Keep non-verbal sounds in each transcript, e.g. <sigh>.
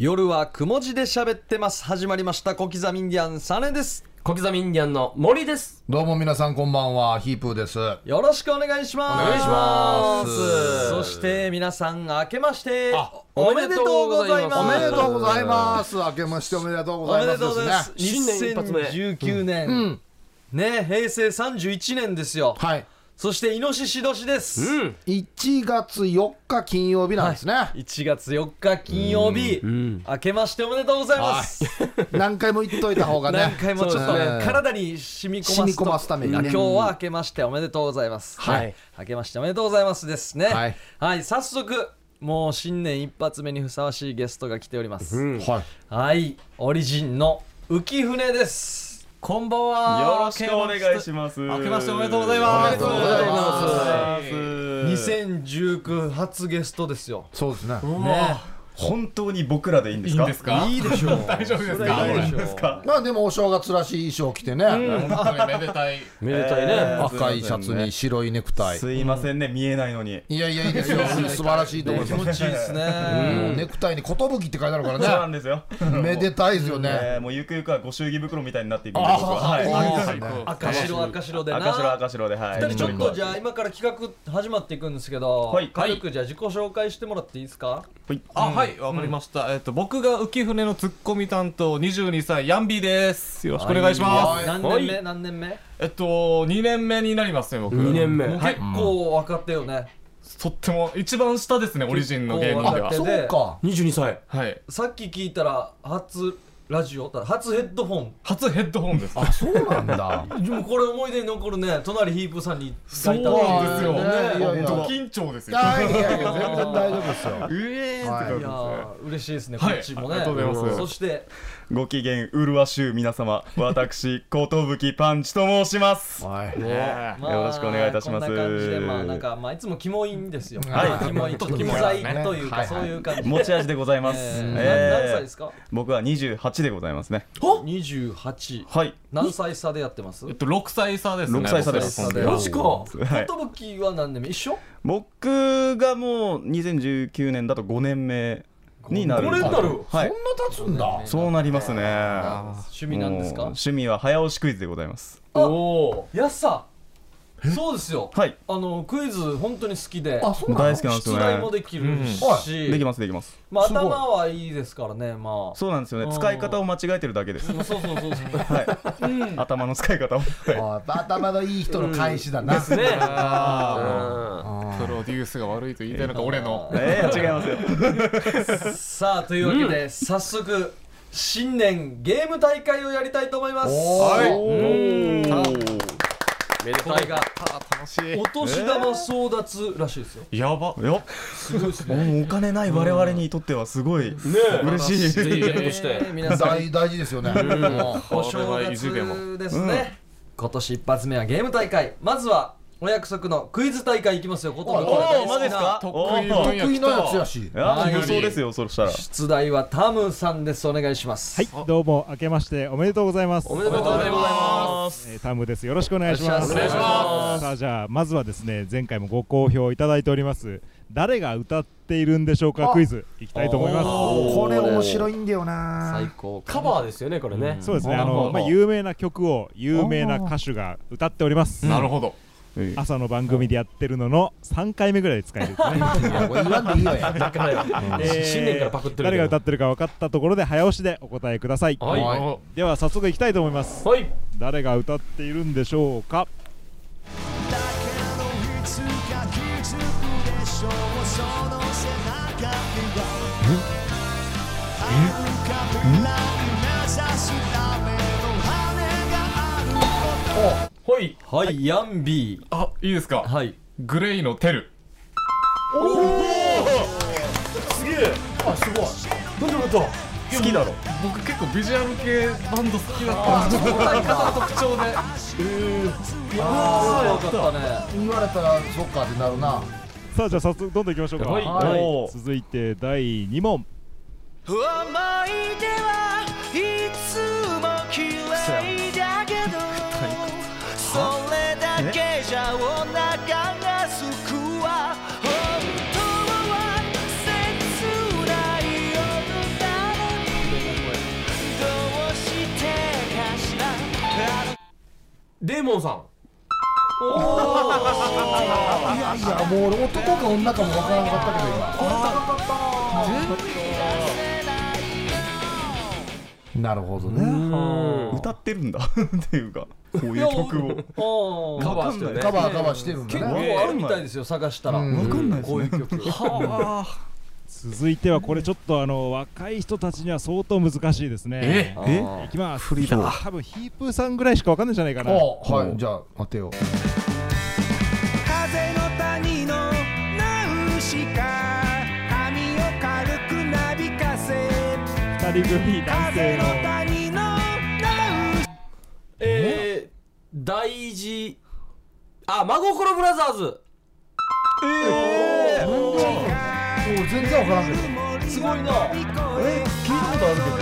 夜はくも字で喋ってます。始まりました。小刻みインディアンサネです。小刻みインディアンの森です。どうも皆さんこんばんは、ヒープーです。よろしくお願いします。お願いします。そして皆さん明けましてあおめでとうございます。おめでとうございます。明けましておめでとうございますおめでとうございます。ですね。新年一発目。2019年、ね平成31年ですよ。はい。そしてイノシシ年です、うん。1月4日金曜日なんですね。1月4日金曜日、ん。明けましておめでとうございます、<laughs> 何回も言っといた方が何ね。回もちょっと体に染み込ますと。染み込ますためにね。あ今日は明けましておめでとうございますはい。明けましておめでとうございますですね。はい、はい。早速もう新年一発目にふさわしいゲストが来ております、うん。はい。はい。オリジンの浮船ですこんばんは。よろしくお願いします。明けましておめでとうございます。おめでとうございますす。2019初ゲストですよそうですね。ね本当に僕らでいいんですか？いいんですか？いいでしょう <laughs> 大丈夫ですそれはいいでしょうですか？まあでもお正月らしい衣装着てね。<laughs> 本当にめでたい。めでたいね。えー赤いシャツに白いネクタイ。すいませんね、見えないのに。いやいやいいですよ。<laughs> 素晴らしいと思い気ます。持ちいいですねネクタイに寿って書いてあるかそうならんですよ。ね。めでたいですよね。えーもうゆくゆくはご祝儀袋みたいになっていくんで僕は。あはい。あ赤白赤白でな赤白赤白ではい。ちょっとじゃあ今から企画始まっていくんですけど、はい軽くじゃあ自己紹介してもらっていいですか？あ、はい、わかりました。えっと、僕が浮船のツッコミ担当、22歳、ヤンビーです。よろしくお願いします。何年目何年目？えっと、2年目になりますね、僕。二年目。結構分かったよね、とっても、一番下ですね、オリジンの芸人ではそうか。二十二歳。はい。さっき聞いたら初ラジオ初ヘッドホン初ヘッドホンです。あ、そうなんだ。<laughs> でもこれ思い出に残るね隣ヒープさんにそうなんですよ。ねド緊張ですよ。いやいやいや、全然大丈夫ですよ。う <laughs> えーってはいいやー嬉しいですね、はいこっちもねありがとうございますそしてご機嫌うるわしゅう皆様、私 <laughs> 寿パンチと申します。はい。ねまあよろしくお願いいたします。こんな感じでまあなんかまあいつもキモいんですよ。はい。キモいちょっと不在というかそういう感じ。で持ち味でございます。えーえ何歳ですか？僕は28でございますね。28はい。何歳差でやってます？えっと、6歳差ですね。6歳差です。マジか。はい。寿は何年目？一緒？僕がもう2019年だと5年目になる。5年になるはい。そんな経つんだ。そうなりますね。趣味なんですか？趣味は早押しクイズでございます。あおお。やっさそうですよ。はい。あのクイズ本当に好きであ、そうなの？大好きなんですよ出題もねできるし。できますできます。まあ頭はいいですからねまあ。そうなんですようん。ね使い方を間違えてるだけです。そうそうそうそう。はい。頭の使い方を。頭のいい人の返しだな。ですね。プロデュースが悪いと言いたいのか、俺の。えー、違いますよ。さあというわけで早速新年ゲーム大会をやりたいと思います。はいめでたい。これが楽しい。お。年玉争奪らしいですよ。やば。よもうお金ない我々にとってはすごい。嬉しい。ぜひゲットして。皆さん。大大事ですよね。お正月ですね、今年一発目はゲーム大会。まずはお約束のクイズ大会いきますよ。ことおおマジですか？得意のやつやし。いやーそうですよそしたら。出題はタムさんです。お願いします。はい、どうも明けましておめでとうございます。おめでとうございます。えータムです。よろしくお願いします。お願いしますさあじゃあまずはですね、前回もご好評いただいております。誰が歌っているんでしょうかあクイズいきたいと思います。これ面白いんだよな。最高カバーですよね、これね。そうですね。あのまあ有名な曲を有名な歌手が歌っております。なるほど。朝の番組でやってるのの3回目ぐらいで使えるね。<laughs> いやこれ言わんでいいよや。だからよ。えー新年からパクってるけど。誰が歌ってるか分かったところで早押しでお答えください。はい。はいはでは早速いきたいと思います。い。誰が歌っているんでしょうかはい。はいヤンビー。あ、いいですか？はい。グレイのテル。好きだろ。僕結構ビジュアル系バンド好きだったんです。よ。歌い方の特徴で。ああよかったね。言われたらそっかってなるな。さあじゃあ早速どんどんいきましょうか。はい。はい。おー続いて第2問。思い出はいつだけじゃお腹がすくわ本当は切ないどうしてかしらデーモンさん。おおいやいやもう男か女かもわからなかったけど今。本当なるほどね。歌ってるんだ。<laughs> っていうか。こういう曲を。<laughs> をカバーしてるね。カバーカバーしてるん結だね。構あるみたいですよ探したら。うん。わかんないですねこういう曲。は続いてはこれちょっとあの若い人たちには相当難しいですね。あえ？ーいきます。フリだ。多分ヒープーさんぐらいしかわかんないんじゃないかな。おはい。じゃあ待てよ。風の谷のナウシカ髪を軽くなびかせ。二人組男風性の大事。あ真心ブラザーズ。お全然わからんけど。すごいな。え聞いたことあるけど。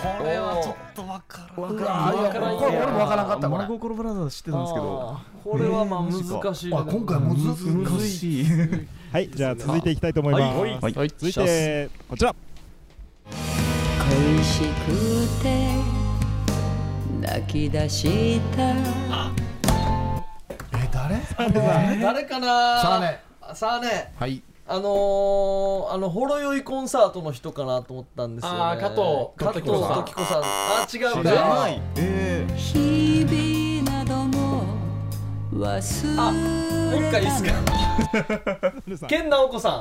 これはちょっとわからん。うわいやこれ俺もわからんかったこれ。真心ブラザーズ知ってたんですけど。これはまあ難しいねあ今回難しい。はいじゃあ続いていきたいと思います、はい。はい。続いてこちら恋しくて泣き出した。え <laughs> 誰？誰？かな？さあねさあねはい。あのー、あのほろ酔いコンサートの人かなと思ったんですよね。あー加藤。加藤時子さん。あ違う。じゃかない。え日々なども忘れあもう一回いいっすか？<laughs> 健直子さん。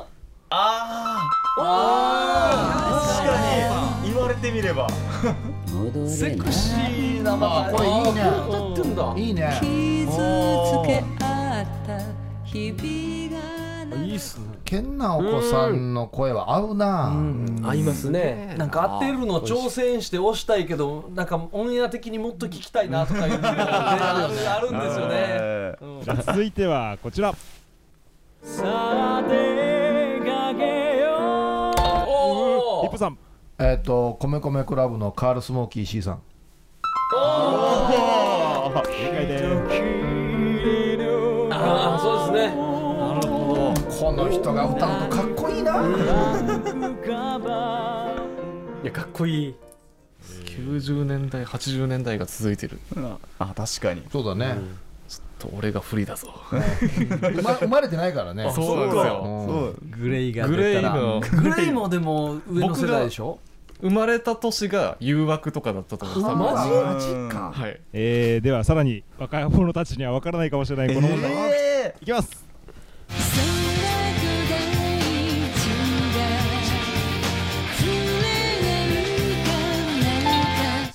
あああ確かに言われてみれば。セクシーなまあこれいいね。歌ってん。だいいね。傷つけ合った日々がいいっすね。健直子さんの声は合うな。合いますね。なんか当てるの挑戦して押したいけどなんかオンエア的にもっと聞きたいなとかいうのがねあるあるんですよね。えーじゃあ続いてはこちら。おヒップさんえっと米米クラブのカールスモーキー C さん。正解ですああそうですね。この人が歌うとかっこいいな。いやかっこいい。90年代80年代が続いてる。あ確かに。そうだね。と俺が不利だぞ。生ま生まれてないからね。そうなんですよ。う。んグレイがグレイグレイもでも上の世代でしょ？生まれた年が誘惑とかだったと思うんです。マジマジか。はい。えー、ではさらに若者たちにはわからないかもしれないこの問題、えいきます。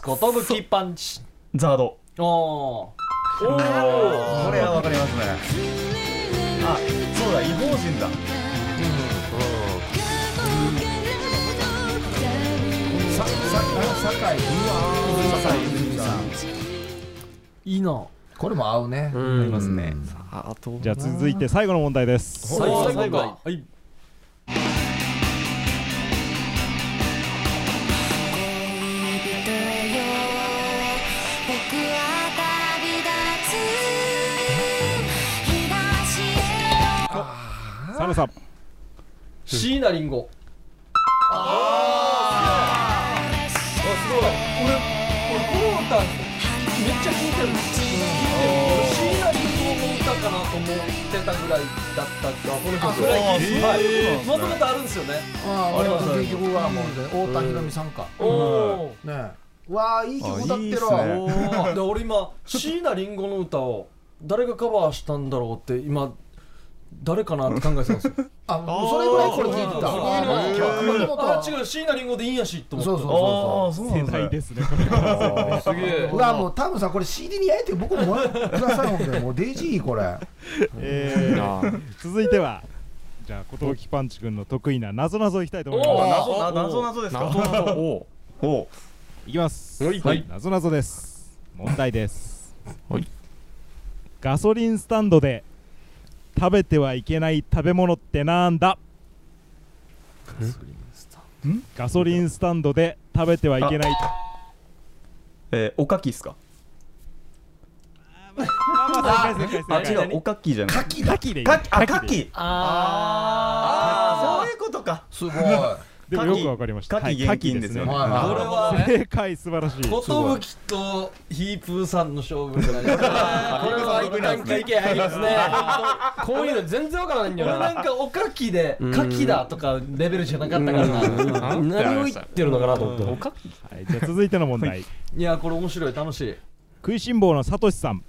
ことぶきパンチーザード。おー。これはわかりますね。あそうだ異邦人だいいなこれも合うねうありますねじゃあ続いて最後の問題です最後最後はいサムさん椎名林檎思ってたぐらいだったあこの曲はい。もともとあるんですよね。ああ結局はもう太田裕美さん。かおおね。わあいい曲歌ってるで俺今椎名林檎の歌を誰がカバーしたんだろうって今誰かなって考えてたんですよ。<laughs> あそれぐらいこれ聞いてた。あ違う椎名林檎でいいんやしと思ってそうそうそああそうな世ん代ですねこれ。はすげえううわもう多分さこれ CD に焼いて僕ももらってくださいほんでもうデイジーこれ。えー、続いてはじゃあ寿パンチ君の得意な謎謎いきたいと思います。謎な謎謎ですか？おおいきます。はい。はい。謎謎です。問題です。はい。ガソリンスタンドで食べてはいけない食べ物ってなんだ？ガソリンスタンドで食べてはいけない。えーおかきっすか？まあ違うおかきじゃない。牡蠣だ。牡蠣でいい。かきあか牡蠣でいいきあああそういうことか。すごいでもよくわかりました。夏季現金ですよこれは正解素晴らしい。寿とヒープーさんの勝負じゃないです <laughs> かこれは一旦休憩入りますね。こういうの全然わからないんだ俺よな。なんかおかきでかきだとかレベルじゃなかったから。な何を言ってるのかなと思って。はい、じゃあ続いての問題。い。やこれ面白い。楽しい。食いしん坊のさとしさん。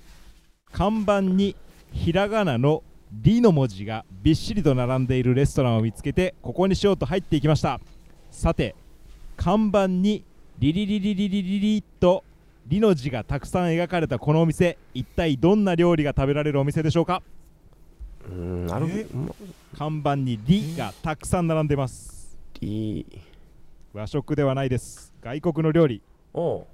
看板にひらがなの「り」の文字がびっしりと並んでいるレストランを見つけてここにしようと入っていきました。さて看板に「リリリリリリリリ」と「り」の字がたくさん描かれたこのお店一体どんな料理が食べられるお店でしょうかうんなるほど看板に「り」がたくさん並んでますいい和食ではないです外国の料理おう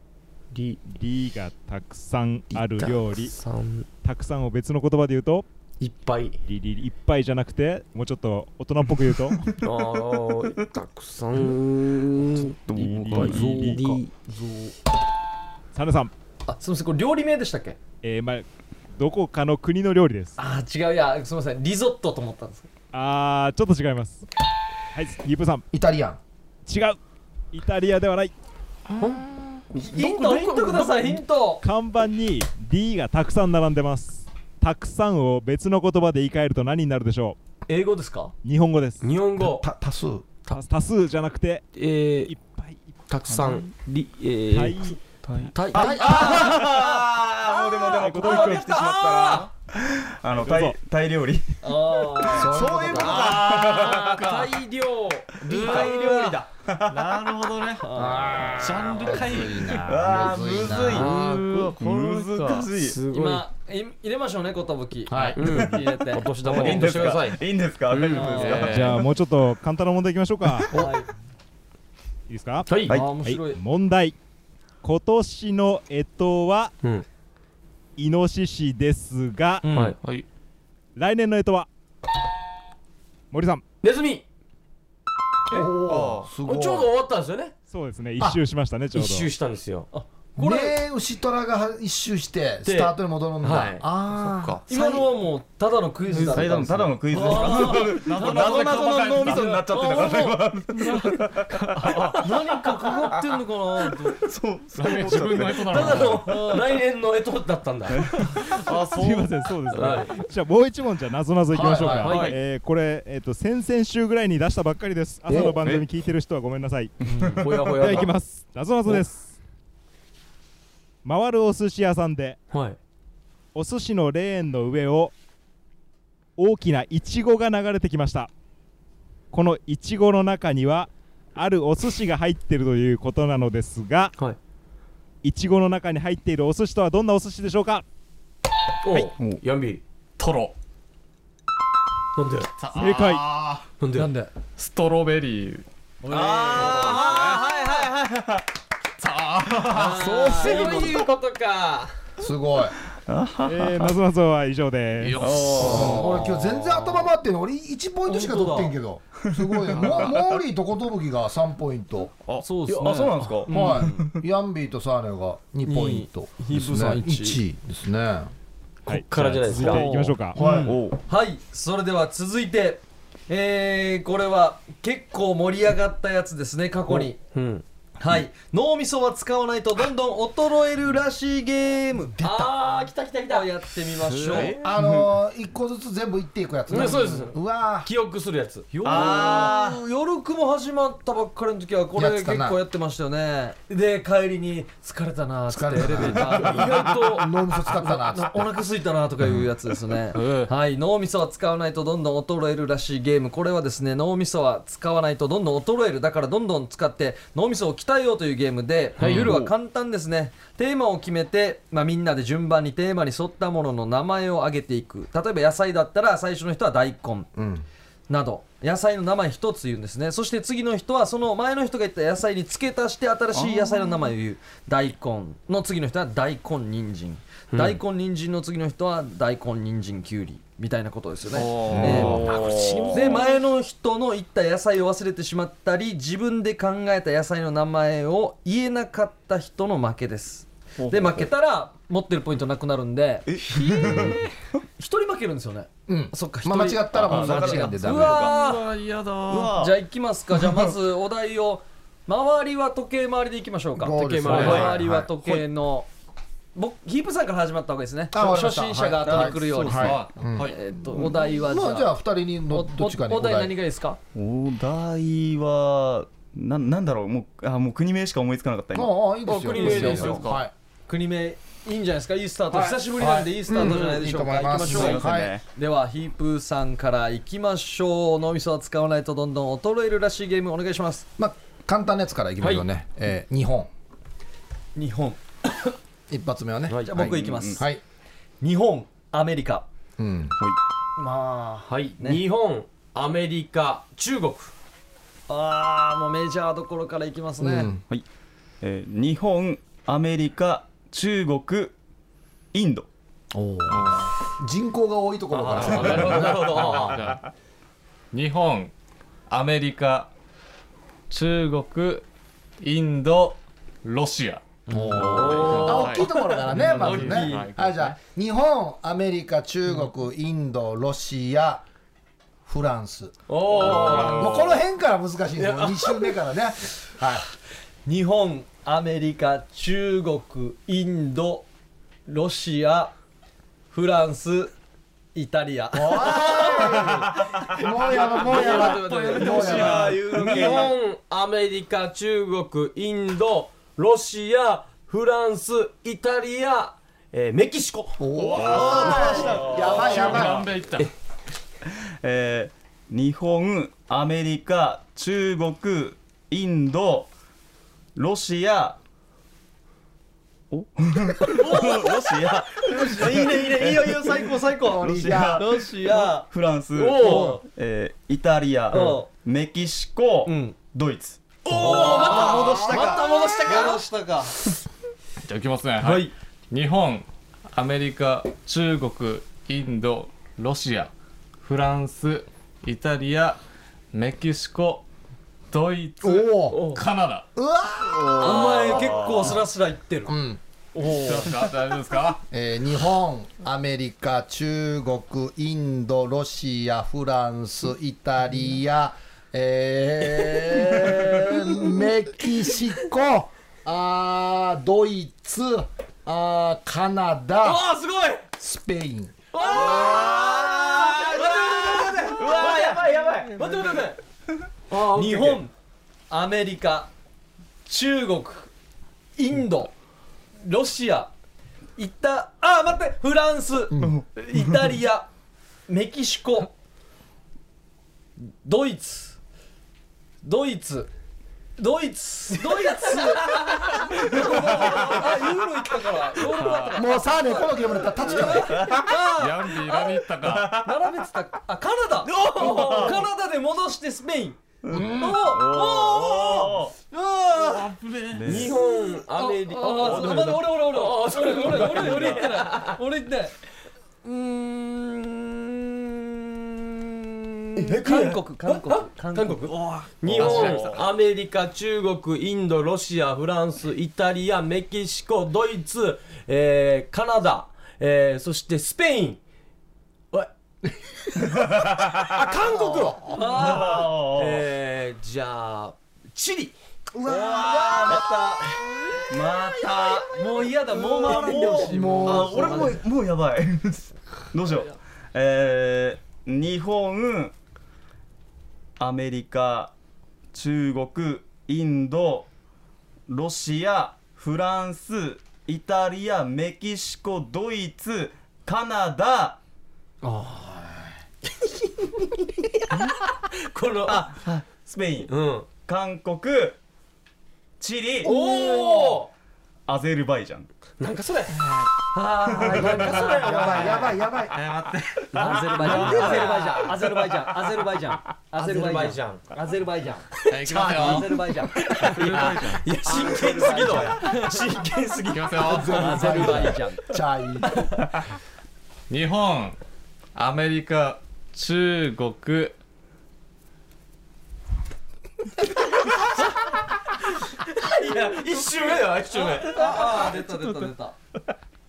りりがたくさんある料理さんたくさんを別の言葉で言うといっぱい。りりいっぱいじゃなくてもうちょっと大人っぽく言うと。あーたくさん。いっぱいりりサネさん、あすみませんこれ料理名でしたっけえーまあ、どこかの国の料理ですあー違ういやすみませんリゾットと思ったんですあーちょっと違いますはいヒープさんイタリアン違うイタリアではないヒントヒントくださいヒント看板に D がたくさん並んでますたくさんを別の言葉で言い換えると何になるでしょ英語ですか？う日本語です。日本語。た多数。た多数じゃなくてえーいっぱい。たくさん。りえはい。ーたい。たい。ああもうでもでもここに来てしまったな。あのタイタイ料理。ああそういうことか。あー大量料理だ。<laughs> なるほどね。ジャンルかいああむずい。難しい。今い。入れましょうね寿はい。うん。入れて。お年玉。にいいんですか？い。いんですか？じゃあもうちょっと簡単な問題いきましょうか。はい。いいですか？はい。面白い。問題。今年の干支はうん。イノシシですが、来年の干支は森さん。ネズミおおすごい。ちょうど終わったんですよね。そうですね。一周しましたねちょうど。一周したんですよこれ。ね牛虎が一周してスタートに戻るんだ、はい。ああ今のはもうただのクイズだったただのただのクイズですか？謎謎の脳みそになっちゃってたから何かかかってんのかなとそうそう自分の人なただ。のの来年の干支だったんだ。あすいませんそうですね、はい。じゃあもう一問じゃあなぞなぞいきましょうか、はいはいはい。えーこれ、えー、と先々週ぐらいに出したばっかりです。朝の番組聞いてる人はごめんなさい。ほやほやではいきます。なぞなぞです回るお寿司屋さんではい。お寿司のレーンの上を大きなイチゴが流れてきました。このイチゴの中にはあるお寿司が入っているということなのですがはい。イチゴの中に入っているお寿司とはどんなお寿司でしょうか？おはい。ヤンビートロ。なんで？正解。なんで？なんで？ストロベリーそういうことか。すごい。えー、なぞなぞは以上です。俺今日全然頭回ってんの俺1ポイントしか取ってんけど。すごいね。<laughs> モモーリーと寿が3ポイント、そうですね。あそうなんですか？はい。ヤンビーとサーネが2ポイントヒープさん1 1位ですね。こっからじゃないですか。続いていきましょうか。はい。それでは続いてえー、これは結構盛り上がったやつですね過去に。うんはい。脳みそは使わないとどんどん衰えるらしいゲーム。出た。ああ来た来た来た。やってみましょう。あのー、1個ずつ全部いっていくやつね。うんそうです。うわ記憶するやつ。夜夜雲始まったばっかりの時はこれ結構やってましたよね。で帰りに疲れたなーってエレ疲れたなベー。ター意外とー脳みそ使ったなって。お腹すいたなとかいうやつですね、はい。脳みそは使わないとどんどん衰えるらしいゲーム。これはですね脳みそは使わないとどんどん衰える。だからどんどん使って脳みそを鍛えようというゲームで、ルールは簡単ですね。テーマを決めて、まあ、みんなで順番にテーマに沿ったものの名前を挙げていく。例えば野菜だったら最初の人は大根、うん。など。野菜の名前一つ言うんですね。そして次の人はその前の人が言った野菜に付け足して新しい野菜の名前を言う。大根の次の人は大根人参、大根人参の次の人は大根人参きゅうりみたいなことですよね、えーで前の人の言った野菜を忘れてしまったり自分で考えた野菜の名前を言えなかった人の負けです。で負けたら持ってるポイントなくなるんで一人負けるんですよね。うん。そっか一まあ人。間違ったらもう間違いでダメうわうわ嫌だー。じゃあ行きますか。じゃあまずお題を。周りは時計回りでいきましょうか。時計回りはい周りは時計の僕ヒープさんから始まった方がいいですね。初心者が後に来るようにえっとお題はじまあじゃゃああ二人におのどっちかにおお題何がいいですか？お題はななんだろう。もうあもう国名しか思いつかなかった今。ああいいですよ。国名でいいですよ。はい。国名いいんじゃないですか？いいスタート。はい。久しぶりなんでい。いスタートじゃないでしょうか。はい行きましょうはい。ではヒープーさんからいきましょう。脳みそは使わないとどんどん衰えるらしいゲームお願いします。まあ簡単なやつからいきましょうね。えー日本。日本 <laughs> 一発目はね。じゃあ僕いきます。はい。日本アメリカ。うん。まあはい、日本アメリカ中国。あーもうメジャーどころからいきますね、うん。えー日本アメリカ中国インド。人口が多いところから。なるほど。なるほど。<laughs> 日本アメリカ中国インドロシア。あ大きいところからねまずね。はいじゃあ日本アメリカ中国インドロシアフランス。おおもうこの辺から難しいんですよ。2週目からね。はい。日本アメリカ中国インドロシアフランスイタリア。もうやば <laughs> もうやばもうやば日本アメリカ中国インドロシアフランスイタリア、えーメキシコ。やばいやばい。南米行った。<laughs> えー日本アメリカ中国インドロシア。お？<laughs> ロシア。いいねいいねいいよいいよ。最高最高。ロシア。ロシア。フランス。おえーイタリア。おメキシコ。ん。ドイツ。戻したか。また戻したか。戻したか。じゃあいきますね。はい。日本アメリカ中国インドロシアフランスイタリアメキシコドイツおおカナダ。うわお前結構スラスラいってる。うん。大丈夫ですか？<laughs> えー日本アメリカ中国インドロシアフランスイタリアえーメキシコあードイツあーカナダあーすごい！スペイン。うわーやばいやばい待って待って待って日本アメリカ中国インドロシアイタあ待ってフランス、イタリアメキシコドイツドイツ。ドイツ。ドイツ。あユーロ行ったから。ヨーロッパだったから。もうさあねこのゲームだったら立つからヤンビー何言ったか。並べてた。あカナダ。カナダで戻してスペイン。おおおおお日本アメリカ。ああそう待って俺俺俺俺俺俺俺俺俺言ってないうーん韓国韓国韓韓国？日本アメリカ中国インドロシアフランスイタリアメキシコドイツ、えーカナダ、えーそしてスペイン。おい。あ韓国えー、じゃあチリ。うわまた。また。もう嫌だ。もう回らんでほしい。もうあ俺もうもうやばい。<laughs> どうしよう。えー、日本アメリカ中国インドロシアフランスイタリアメキシコドイツカナダ。<laughs> このあスペイン。うん。韓国チリ。おおアゼルバイジャンなんかそれ。あーなんかそれ。やばいやばいやばい。アゼルバイジャンアゼルバイジャンアゼルバイジャンアゼルバイジャン。アゼルバイジャン。アゼルバイジャン。アよゼルバイジャン。いや真剣すぎど真剣すぎ行きますよアゼルバイジャン。チャイ。日本アメリカ中国いや一周目よ一周目。ああ出た出た出た。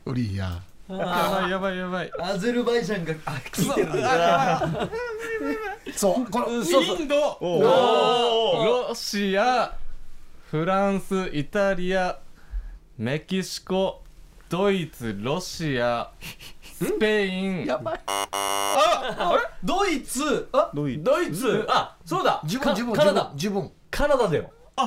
ウリーや。やばいやばいやばい。アゼルバイジャンがあ聞いてるんそうこのインド。おロシアフランスイタリアメキシコドイツロシアスペイン。やばい。ドイツ？あ？ドイツ。ドイツ。あそうだ。か自分自分カナダ。自分カナダだよう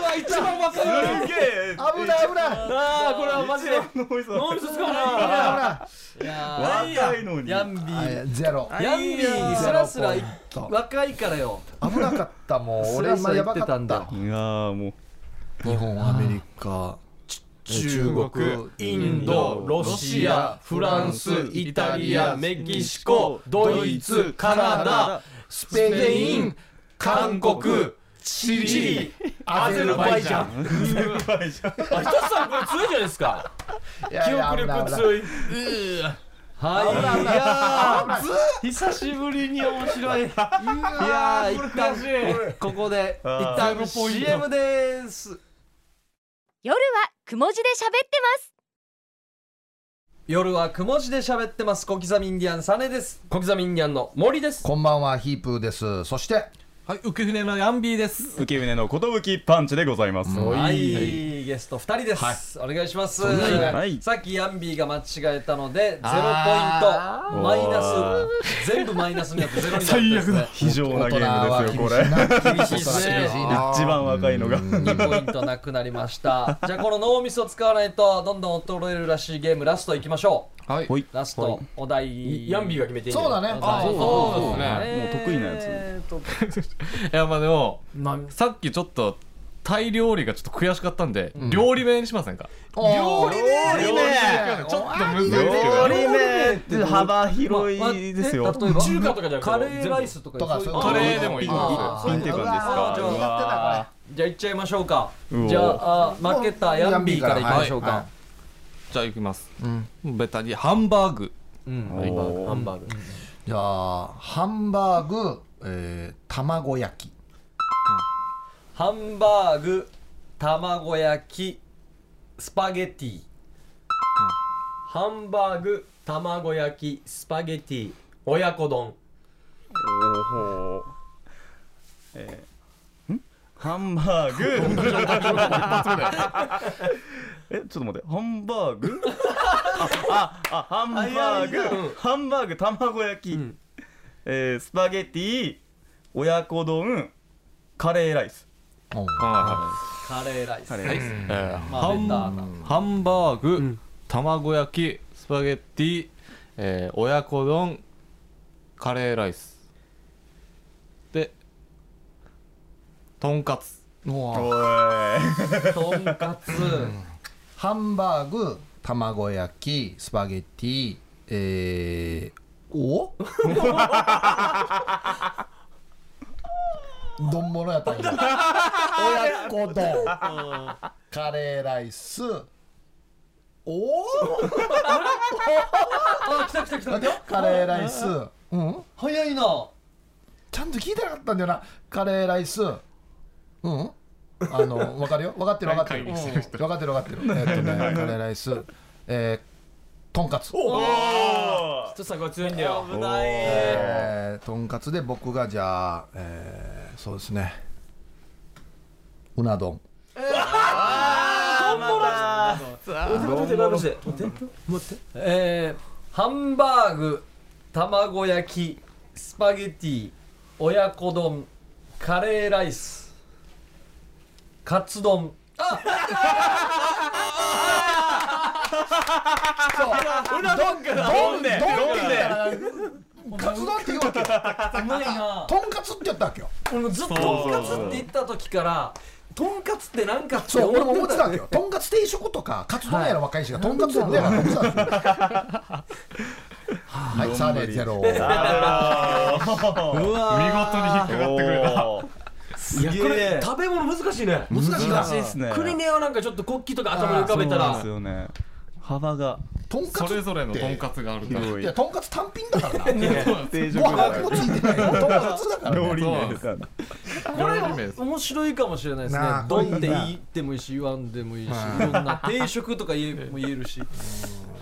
わ一番わかるすげえ危ない危ないああこれはマジで。脳みそ脳みそ使うな。危ないいやー若いのに。ヤンビ危ないーはいゼロヤンビーに。スラス若いからよ。危なかったもう。<laughs> ス俺今やばかてたんだ。ったいやーもう。日本アメリカ中国インドロシアフランスイタリアメキシコドイツカナダスペイン韓国チリアゼルバイジャン。あひとつさんこれ強いじゃないですか？記憶力強い。はいい。やー久しぶりに面白い。いやー一旦ここで一旦 CM です夜はくも字で喋ってます。夜はくも字で喋ってます。小刻みインディアンサネです。小刻みインディアンの森です。こんばんはヒープーです。そしてはい浮舟のヤンビーです。浮舟の寿パンチでございます。はい、ゲスト2人です、お願いします、はい。さっきヤンビーが間違えたのでゼロポイント。マイナス。全部マイナスになってゼロになってですね。非常なゲームですよこれ。厳しいですね。一番若いのが。2ポイントなくなりました。じゃあこの脳みそ使わないとどんどん衰えるらしいゲームラストいきましょうはい。ラストお題。ヤンビーが決めていいんそうだね。あそうそうですねもう得意なやつ。えーと。<laughs> いやまあでもまあさっきちょっとタイ料理がちょっと悔しかったんで、料理名にしませんか？料理名ちょっとむずい料理名って幅広いですよ。ま例えば中華とかじゃなくてカレーライスとかとかそういう。カレーでもいいピンっていう感じですか？じゃあうわじゃあ行っちゃいましょうか。じゃああ負けたヤンビーから行きましょうはい。はかじゃあいきます、ベタにハンバーグ。うん。ハはいンバーグ。ハンバーグ。じゃあハンバーグ、えー、卵焼き。ハンバーグ卵焼きスパゲティ。ハンバーグ卵焼きスパゲティ。親子丼。おおえー。ん？ハンバーグ <laughs> えちょっと待って。ハンバーグ？<laughs> あああハンバーグ。ハンバーグ卵焼き、ん。えースパゲティ親子丼カレーライス。カレーライス。カレーライス、えーまあハンバーグ、ん。卵焼きスパゲッティ、えー親子丼カレーライス。でとんかつ。とんかつ <laughs> ハンバーグ卵焼きスパゲッティえー、お？<laughs> 丼物やったんや。親子丼。カレーライス。お？あ来た来た来たカレーライス。うん？早いな。ちゃんと聞いてなかったんだよな。カレーライス。うん？あの分かるよ？分かってる分かってる、うん、分かってる分かってる。えっとね <laughs> カレーライス。えー、とんかつ。おおひとさんこれ強いんだよ。危ない。えー、とんかつで僕がじゃあ、えー、そうですね。うな丼。待って待って待って待ってえー、ハンバーグ卵焼きスパゲティ親子丼カレーライスカツ丼。そう。うな丼から丼で。カツ丼って言うわけようまいな。とんかつって言ったわけよ。俺もずっととんかつって言った時からとんかつってなんかってそう俺も思ってたわけよ。よとんかつ定食とかカツ丼やら若いしがとんかつって言うやから思ってたんですよ。はいさあねゼロ。うわ見事に引っかかってくれたおーいやこれ食べ物難しいね。難しいな難しいですね。国根はなんかちょっと国旗とか頭に浮かべたら。そうですよね。幅が。とんかつそれぞれのとんかつがあるから。いやとんかつ単品だからな。<laughs> 定食ご飯もついてない。よとんかつだからね料理名これ面白いかもしれないですね。なあドンって言ってもいいし言わんでもいいしいはいろんな定食とか言えも言えるし。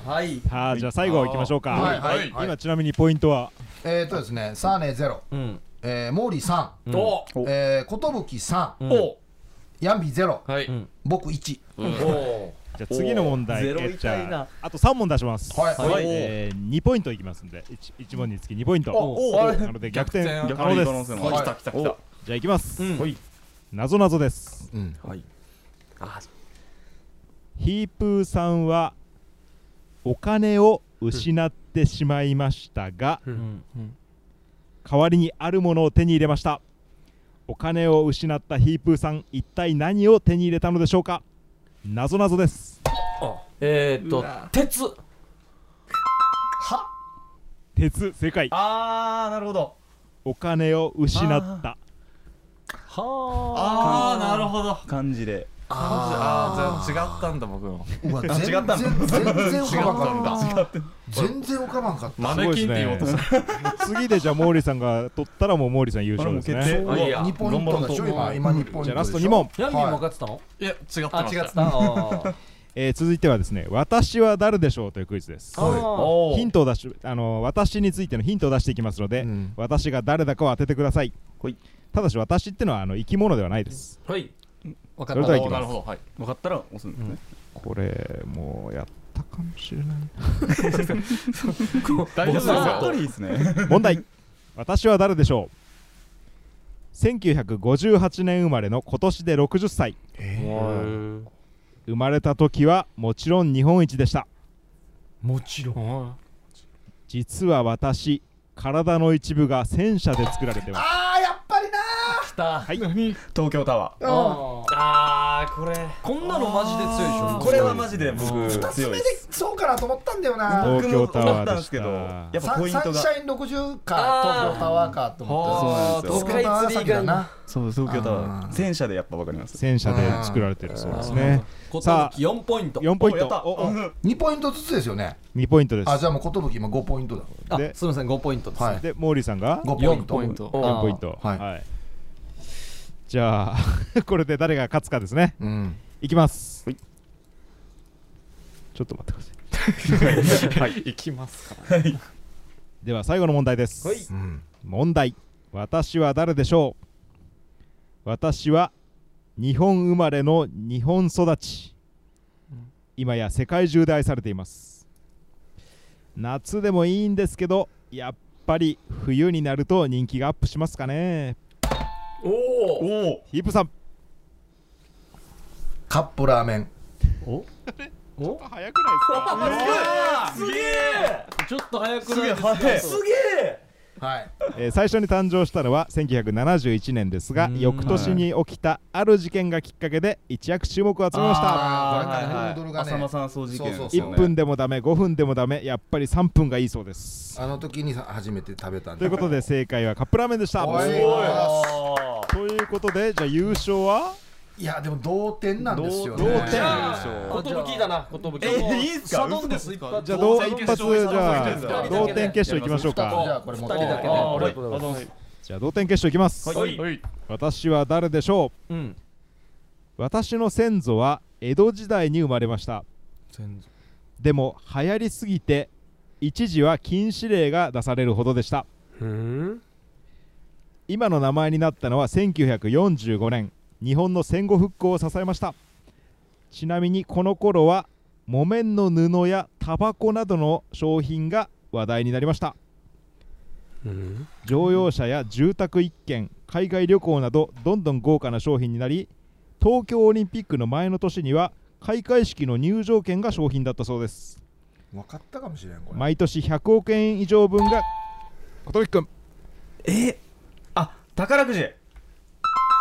はい。さあじゃあ最後行きましょうか、はい。はい。はい。今ちなみにポイントは？えーとですねサーネゼロ。うんえーモーリーさん。お。えー寿さん。お。ヤンビゼロ。はい。ん。僕1お <laughs> じゃあ次の問題ああと3問出します。はい。はい。えー、2ポイントいきますんで 1, 問につき2ポイント。なので逆転逆可能です。可能性もはい。来た来た来た。じゃあいきます、うん。なぞなぞです。うん。ヒープーさんはお金を失ってしまいましたが、うん代わりにあるものを手に入れました。お金を失ったヒープーさん一体何を手に入れたのでしょうか？なぞなぞです。えーっと鉄。鉄正解。あーなるほど。お金を失った。ああなるほど。漢字でああじゃあ違ったんだ僕の。うわ <laughs> 全然違ったの全然浮かばん。違った。か <laughs> った全然浮かばんかった。マネキンって言おうとした次でじゃあ毛利さんが取ったらもう毛利さん優勝ですね。定あいや2ポイントでしょ今今2ポイントじゃあラスト2問、ヤンミーも分かってたの？いや違ってました。あ違ってた <laughs> えー続いてはですね私は誰でしょうというクイズです。ヒントを出しあの私についてのヒントを出していきますので、うん。私が誰だかを当ててください。ただし私ってのはあの生き物ではないです。はい分かそれではいきます。なるほど。はい。分かったら押すんですね。これもうやったかもしれない。<laughs> 大丈夫ですよ。りいいですね問題。私は誰でしょう？1958年生まれの今年で60歳生まれた時はもちろん日本一でした。もちろん。実は私体の一部が戦車で作られてますた。はい。東京タワー。ー。あーこれ。こんなのマジで強いでしょ。これはマジで僕2つ目でそうかなと思ったんだよな。東京タワ僕も思ったーでしたんですけどやっぱサポイントがサンシャイン60かあー東京タワーかと思ってそうなんですよ東京タワー先だな。そう東京タワあーー。戦車でやっぱ分かります。戦車で作られてるそうですね。さあ。4ポイント。4ポイント。おお2ポイントずつですよね。2ポイントです。あじゃあもう寿今5ポイントだ。あですみません5ポイントですはい。で毛利さんが5ポイント。ポイント。4ポイント。はい。はいじゃあこれで誰が勝つかですね。うん。いきます。はい。ちょっと待ってください。<laughs> はい。<laughs> 行きますか。では最後の問題です、はい。うん問題。私は誰でしょう？私は日本生まれの日本育ち。今や世界中で愛されています。夏でもいいんですけどやっぱり冬になると人気がアップしますかねおおおおヒープさん。カップラーメン。お？お？早くないすげえちょっと早くないですか？すげえはい。えー最初に誕生したのは1971年ですがうん。翌年に起きたある事件がきっかけで一躍注目を集めました。あはいヌードルがね浅間山荘事件。そうそうそう。1分でもダメ5分でもダメやっぱり3分がいいそうです。あの時に初めて食べたんということで正解はカップラーメンでした。ということでじゃあ優勝は？いやでも同点なんですよね。同同点。じゃあ寿だな寿えいいんすか？じゃあ同同点一発決勝じゃあ同点決勝いきましょうじゃかあこれ持って二人だけねあありがとうござい。ますじゃあ同点決勝いきます。はい。はい。私は誰でしょう？うん。私の先祖は江戸時代に生まれました。でも流行りすぎて一時は禁止令が出されるほどでした。うん。今の名前になったのは1945年日本の戦後復興を支えました。ちなみにこの頃は木綿の布やタバコなどの商品が話題になりました。乗用車や住宅一軒海外旅行などどんどん豪華な商品になり東京オリンピックの前の年には開会式の入場券が商品だったそうです。分かったかもしれんこれ。毎年100億円以上分が小鳥くんえあ宝くじ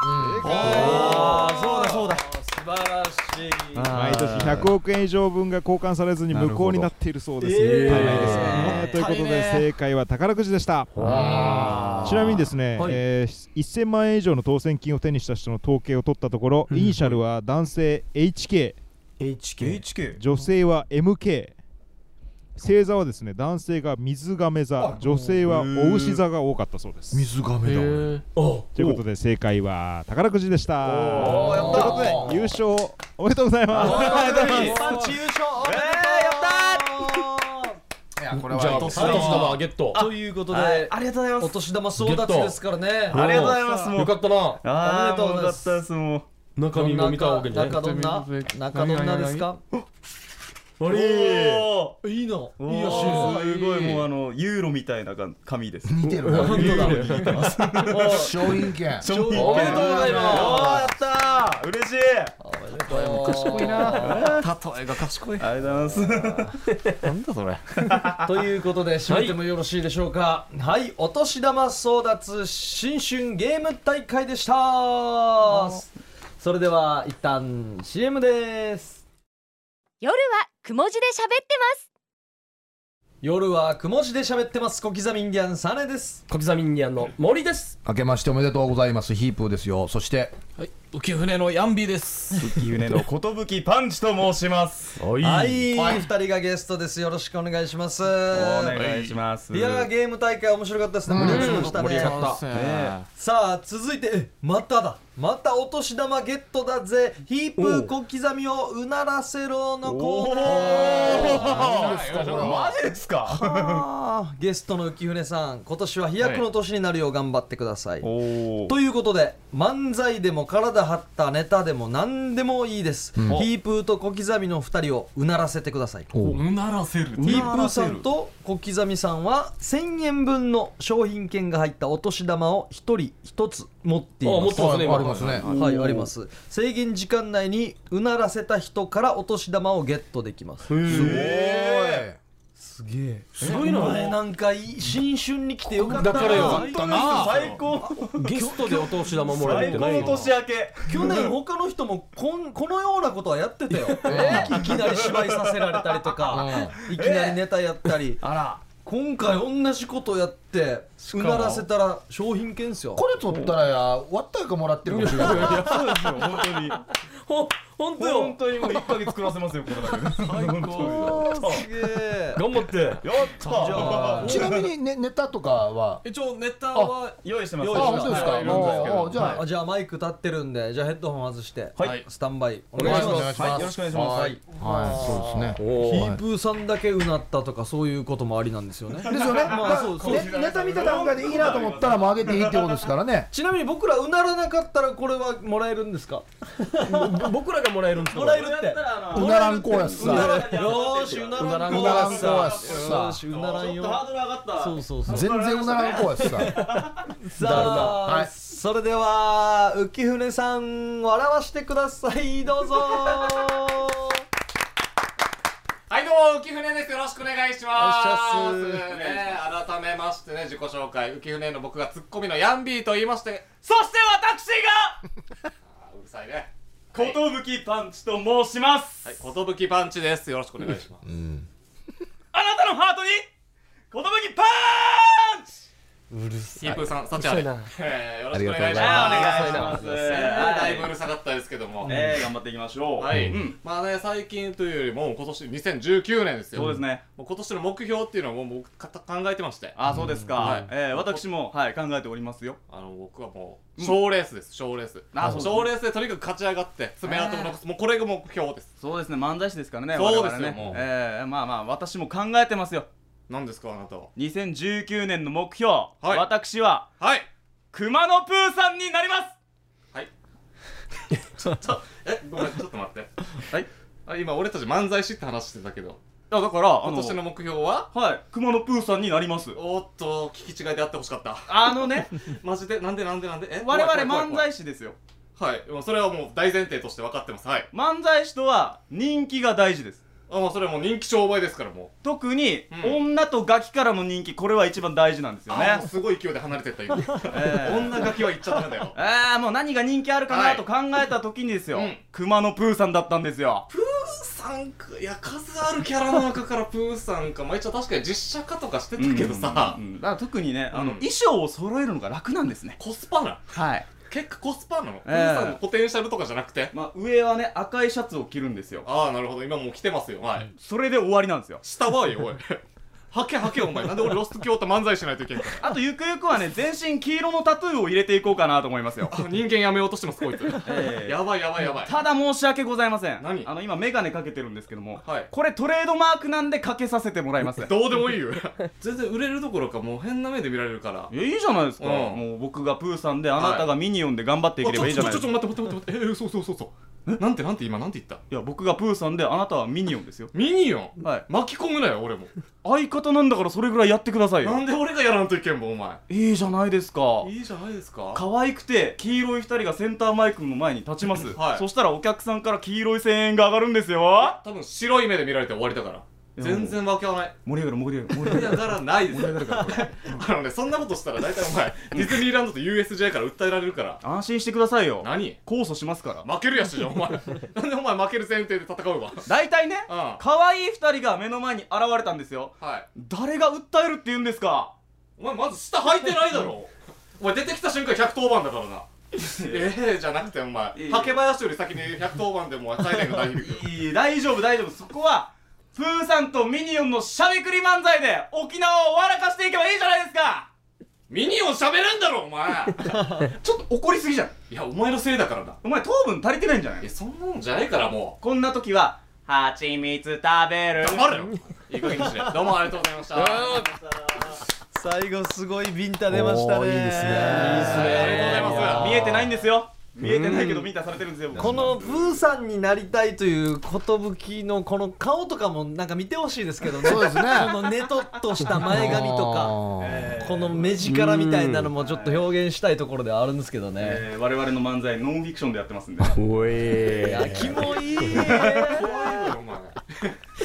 ああそうだそうだ。素晴らしい。毎年100億円以上分が交換されずに無効になっているそうです。えー。もったい。ないですね。ということで正解は宝くじでした。ちなみにですね、はい。えー1000万円以上の当選金を手にした人の統計を取ったところ、イニシャルは男性 HK、HK HK 女性は MK、星座はですね男性が水亀座女性はお牛座が多かったそうです。水亀だということで正解は宝くじでした。ということで優勝おめでとうございます。じゃあお年玉ゲット。ということで、はいありがとうございます。お年玉争奪ですからね。ありがとうございます。もうよかったな。あおめでとうございます。中身も見たわけじゃない。中どんな？中どんなですか？おいいのおいいよーす。ごいもうあのユーロみたいなか紙です。似てるな。本当だ商品券商品券。おめでとうございます。やったー。嬉しい。賢いな例えが賢いありがとうございます。なんだそれということで締めてもよろしいでしょうか。はい、お年玉争奪新春ゲーム大会でした。それでは一旦 CM です。夜はくも字で喋ってます。夜はくも字で喋ってます。小刻みインディアンサネです。小刻みインディアンの森です。明けましておめでとうございます。ヒープーですよ。そしてはい。浮舟のヤンビーです。浮舟の寿パンチと申しますおいはい、二人がゲストですよろしくお願いしますお願いしますいやーゲーム大会面白かったですね盛り上がりましたねねさあ続いてえまただまたお年玉ゲットだぜ。ヒープー小刻みをうならせろのコーナー。マジですか？ゲストの浮舟さん今年は飛躍の年になるよう頑張ってください、おおということで漫才でも体張ったネタでも何でもいいです、ヒープーと小刻みの2人をうならせてくださいヒうならせる。ープーさんと小刻みさんは1000円分の商品券が入ったお年玉を1人1つ持っています。ってますねりますねはいあります。制限時間内にうならせた人からお年玉をゲットできます。すごい。すげえすごいな。お前なんかいい新春に来てよかったな。だからよ本当です最高。ゲストでお年玉もらえる最高のってないよ年明け。去年他の人もこんこのようなことはやってたよ、いきなり芝居させられたりとか、いきなりネタやったり、あら今回同じことやってうならせたら商品券っすよ。これ取ったらや割ったやかもらってるかもしれない。そうですよ本当に。<laughs> ほ本当よ。本当にもう1ヶ月暮らせますよこれだけで。最高。<laughs> すげえ。頑張って。やったじゃあ。ちなみにネネタとかは？一応ネタは用意してます。用あ意しました本当ですか？はい。じゃあ。あじゃあマイク立ってるんでじゃあヘッドホン外して、はい。スタンバイ。おお願いします。願いします。はい。よろしくお願いします。はい。はい。そうですね。ヒープーさんだけうなったとかそういうこともありなんですよね。ですよね。まあそうそう。ねネタ見た段階でいいなと思ったらもう上げていいってことですからね。ちなみに僕らうならなかったらこれはもらえるんですか？<laughs> 僕らがもらえるんですか？もらえるって。うならんこやしさ。よーしうならんこうならんこやしよさ。ーしうならんよハードル上がったそうそうそう。全然うならんこやしさ。<laughs> さあ、はいそれでは浮舟さん笑わしてください。どうぞ。はいどうも浮舟です。よろしくお願いします。ね改めましてね自己紹介。浮舟の僕がツッコミのヤンビーと言いましてそして私が <laughs> うるさいね寿パンチと申します。はい。寿パンチです。よろしくお願いします。あなたのハートに寿パンチヒープーさん、幸あれうるさいな。えーよろしくお願いしあます。だいぶうるさかったですけども。えー頑張っていきましょう。はい、うん。まあね、最近というよりも、今年2019年ですよ。そうですね。もう今年の目標っていうのはもう僕かた考えてまして。あそうですか。はい。えー私もはい考えておりますよ。あの僕はもう賞レースです。賞レース。あそう賞レースでとにかく勝ち上がって爪痕を残すもうこれが目標ですそうですね。漫才師ですからねそうですね。えーまあまあ私も考えてますよ何ですかあなたは？2019年の目標。はい。私ははい。熊野プーさんになります。はい。<laughs> ちょっとえごめんちょっと待って。はい。あ今俺たち漫才師って話してたけど。あだから今年の目標は？はい。熊野プーさんになります。おーっと聞き違いであってほしかった。あのね。<laughs> マジで？なんでなんでなんで？え我々漫才師ですよ。はい。それはもう大前提として分かってます。はい。漫才師とは人気が大事ですあそれはもう人気商売ですからも特に、うん。女とガキからの人気これは一番大事なんですよね。すごい勢いで離れてった今。えー <laughs> 女ガキは言っちゃダメだよ。あーもう何が人気あるかはない。と考えた時にですよ、うん。熊野プーさんだったんですよ。プーさんかいや数あるキャラの中からプーさんか。まあ一応確かに実写化とかしてたけどさ、うんうん。だから特にねあの、うん。衣装を揃えるのが楽なんですね。コスパな。はい結果コスパなの、えーさんのポテンシャルとかじゃなくて？まあ上はね赤いシャツを着るんですよ。ああなるほど。今もう来てますよ。はい。それで終わりなんですよ。下はよおいはけはけお前。なんで俺ロスト京都漫才しないといけんか <laughs> あとゆくゆくはね全身黄色のタトゥーを入れていこうかなと思いますよ。あ人間やめようとしてますこいつ、ええ。やばいやばいやばい。ただ申し訳ございません。何？あの今メガネかけてるんですけども、はい。これトレードマークなんでかけさせてもらいます。どうでもいいよ。<laughs> 全然売れるどころかもう変な目で見られるから。いやいいじゃないですか、うん。もう僕がプーさんであなたがミニオンで頑張っていければいいじゃないですか、ちょちょちょ待って待って待って待って。えー、そうそうそうそう。えなんてなんて今なんて言った？いや僕がプーさんであなたはミニオンですよ。ミニオン？はい。巻き込むなよ俺も。相方なんだからそれぐらいやってくださいよ。なんで俺がやらんといけんもんお前。いいじゃないですか。いいじゃないですか。可愛くて黄色い二人がセンターマイクの前に立ちます、はい。そしたらお客さんから黄色い声援が上がるんですよ。多分白い目で見られて終わりだから全然わけはない。盛り上がる盛り上がる。盛り上がら。ないですよあのねそんなことしたら大体お前ディズニーランドと USJ から訴えられるから。安心してくださいよ。何？控訴しますから。負けるやしじゃんお前。<laughs> なんでお前負ける前提で戦うわ。大体ねうん。可愛い二人が目の前に現れたんですよ。はい。誰が訴えるって言うんですか？お前まず下履いてないだろ。お前出てきた瞬間110番だからな。<laughs> ええじゃなくてお前竹林より先に110番でもうサイレンが大響くいい大丈夫大丈夫。そこはプーさんとミニオンのしゃべくり漫才で沖縄を笑かしていけばいいじゃないですか。ミニオン喋れんだろお前。<laughs> ちょっと怒りすぎじゃん。いやお前のせいだからなお前糖分足りてないんじゃないいやそんなもんじゃないからもこんな時ははちみつ食べる。う黙れよ。いい加減にしれどうもありがとうございました。最後すごいビンタ出ましたね。いいですね。ありがとうございます。見えてないんですよ見えてないけどビンタされてるんですよ。このプーさんになりたいという寿のこの顔とかもなんか見てほしいですけどね。そうですね。このネトっとした前髪とかあこの目力みたいなのもちょっと表現したいところではあるんですけどね。えー我々の漫才ノンフィクションでやってますんで。おいえやキモい <laughs> 怖いよお前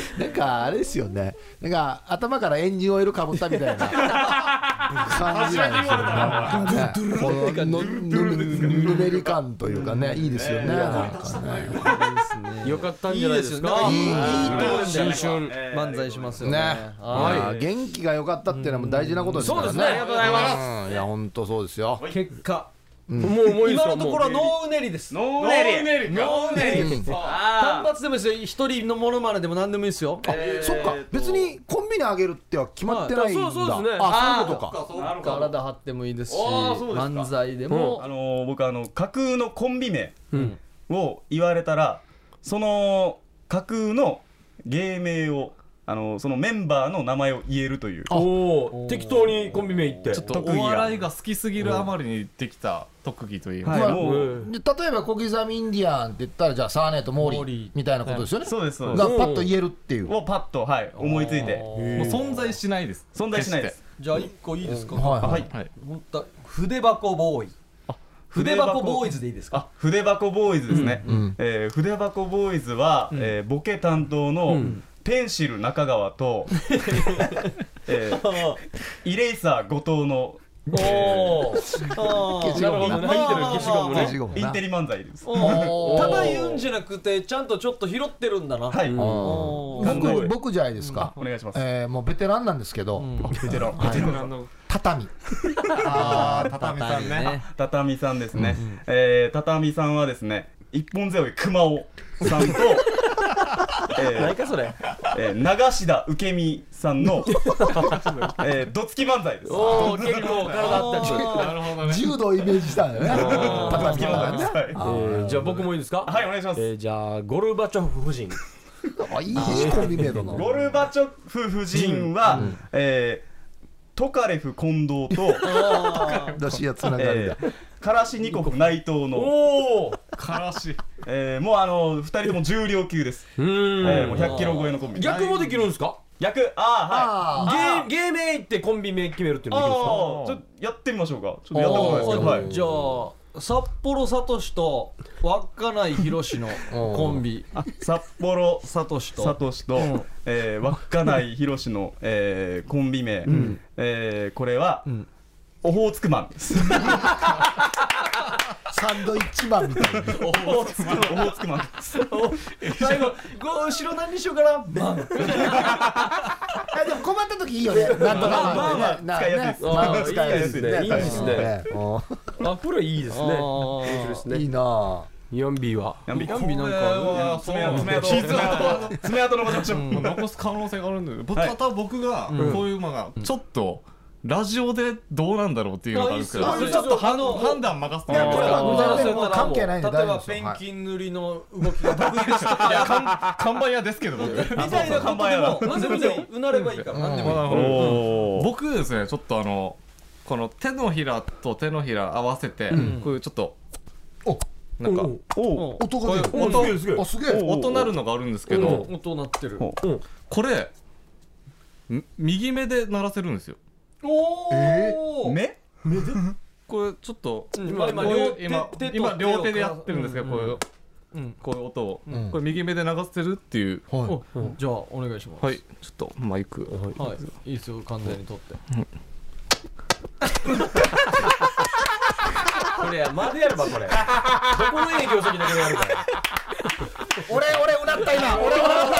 <laughs> なんかあれですよね。なんか頭からエンジンオイルかぶったみたいな。感じなんですよね。こののぬぬぬめり感というかねいいですよね。なんかね。よかったんじゃないですか。いいいいいい新春漫才しますよね。ねはあー元気が良かったっていうのはもう大事なことですからね。そうですね。ありがとうございますすいや本当そうですよ。い結果。うんもうもう今のところはノーうねりです。ノーノネリーネリか。ノーうねり単発でもいいですよ一人のモノマネでも何でもいいですよ。あそっか。別にコンビニあげるっては決まってないんだ。はいそうそうですね。あそういうことか。体張ってもいいですし漫才でも。あのー僕あの架空のコンビ名うん。を言われたらその架空の芸名をあのそのメンバーの名前を言えるという。おお適当にコンビ名言って。ちょっとお笑いが好きすぎるあまりにできた特技というか、はい。まあもう。で例えば小刻みインディアンって言ったらじゃあサーネーとモーリー。みたいなことですよね。そうですそうです。がパッと言えるっていう。をパッとはい。思いついて。もう存在しないです。存在しないです。じゃあ一個いい。ですかはい。はい。はい。本当筆箱ボーイ筆箱ボーイ。ズでいいですかあ筆箱ボーイズですね、うんえー筆箱ボーイズは、えーボケ担当の、ペンシル中川と、<laughs> えーイレイサー後藤のおお消しゴムなるほどね。入ってる消しゴムね。消しゴムな。インテリ漫才です。ただ言うんじゃなくてちゃんとちょっと拾ってるんだな。はい、僕僕じゃないですか。お願いします、えーもうベテランなんですけど。ベテラン。はい。畳 <laughs> ああ畳さんね。畳さんですね、えー畳さんはですね一本背負い熊尾さんと <laughs> えー何かそれ？えー長志受美さんの、<laughs> え <laughs> ー、どつき漫才です。おお結構体あったりなるほどね。柔道をイメージしたんだよね畳さんがねはい。えーじゃあ僕もいいですか？はいお願いします。えーじゃあゴルバチョフ夫人。あいいコンビ名だな。ゴルバチョフ夫人は、えートカレフ近藤と、ロシアつながりだ。えーカラシニコフ内藤の、おおからし。えーもうあの2人とも重量級です、うえーんもう100キロ超えのコンビ。逆もできるんですか？逆。あーはい。あ芸芸名言ってコンビ名決めるっていうのできるんですか？あーちょっとやってみましょうか。ちょっとやったことないですけど、はい、じゃあ札幌聡と稚内宏の <laughs> コンビ。札幌聡と。サトシと、えー稚内宏の、えーコンビ名、えーこれは、オホーツクマンです。<laughs> サンドイッチマンみたいな。オホーツクマン。オホーツクマンです。最後ご後ろ何にしようかな。マン。<laughs> あでも困った時いいよね。なんとか。まあまあ使いやすい。ですね。まああ使いやすいね。いいですね。あこれいいですね。いですね。いいなヤンビーは。ヤンビヤンビなんか爪痕爪痕。爪痕残しましょ残す可能性があるんだけ僕がこういう馬がちょっとラジオでどうなんだろうっていうのがあるんですけど、あいいっすよちょっと判断任せていやこれはもうもう全然もう関係ないんで例えば大丈夫です。よペンキ塗りの動きが得意ですといやか看 <laughs> 看板屋ですけど僕。みたいな。ことでも何でもいいうなればいいから何でもいい。僕ですねちょっとあのこの手のひらと手のひら合わせて、こういうちょっとお。なんかおー音が音。あすげえ。音鳴るのがあるんですけど、音鳴ってる。おこれん右目で鳴らせるんですよおえ？お目これちょっとうん。今今今両手でやってるんですけど、うん。こういう、うん。こういう音を、ん。これ右目で流せるっていう。はい。おじゃあお願いします。はい。ちょっとマイク。はい。いいですよ。完全に取ってこれまでやればこれ。どこの営業先だけでやるから。俺俺うなった今俺うなった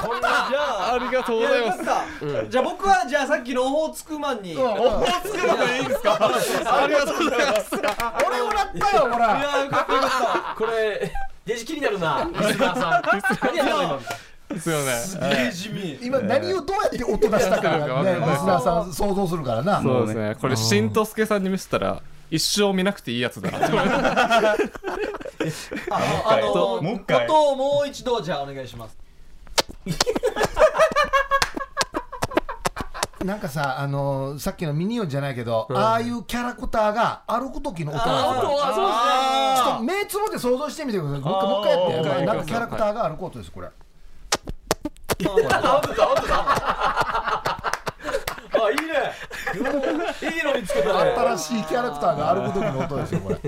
こんなじゃあありがとうごいざいますやよかったじゃあ僕はじゃあさっきのオホーツクマンにいやよかつくのがいいですかありがとうございます俺うなったよほらったよかったこれデジ気になるなリスナーさん何やったの今ですよね。ゲージミ今何をどうやって音出したかがねリスナーさん想像するからな。そうですね。これしんとすけさんに見せたら一生見なくていいやつだなああのもう一回。音をもう一度じゃあお願いします。<laughs> なんかさあのーさっきのミニオンじゃないけどああいうキャラクターが歩く時の音なんですよ。ちょっと目つぶって想像してみてください。もう一回もう一回やってなんかキャラクターが歩く音ですこれあ音だ。音だ。あいいね。いいの見つけたね。新しいキャラクターが歩く時の音ですよこれ。い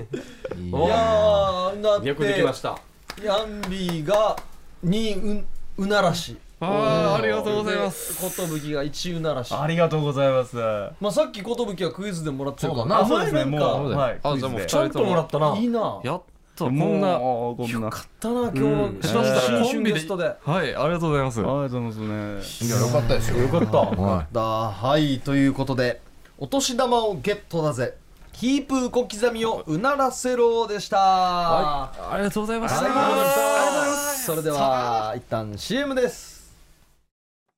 やーだってよくできましたヤンビーが2ううならし。あーありがとうございます。で寿が1うならし。ありがとうございます。まあさっき寿はクイズでもらってるから。そうだなあそうですね。もお前なんかうはいあじゃあもうちゃんともらったな。いいな。やっとこんなこんな。だったな今日しました。新春ゲストで。はいありがとうございます。ありがとうございますね。いやよかったですよ。よかった。はだはいということでお年玉をゲットだぜ。ヒープー小刻みをうならせろでした。ありがとうございましたはいそれでは一旦 CM です。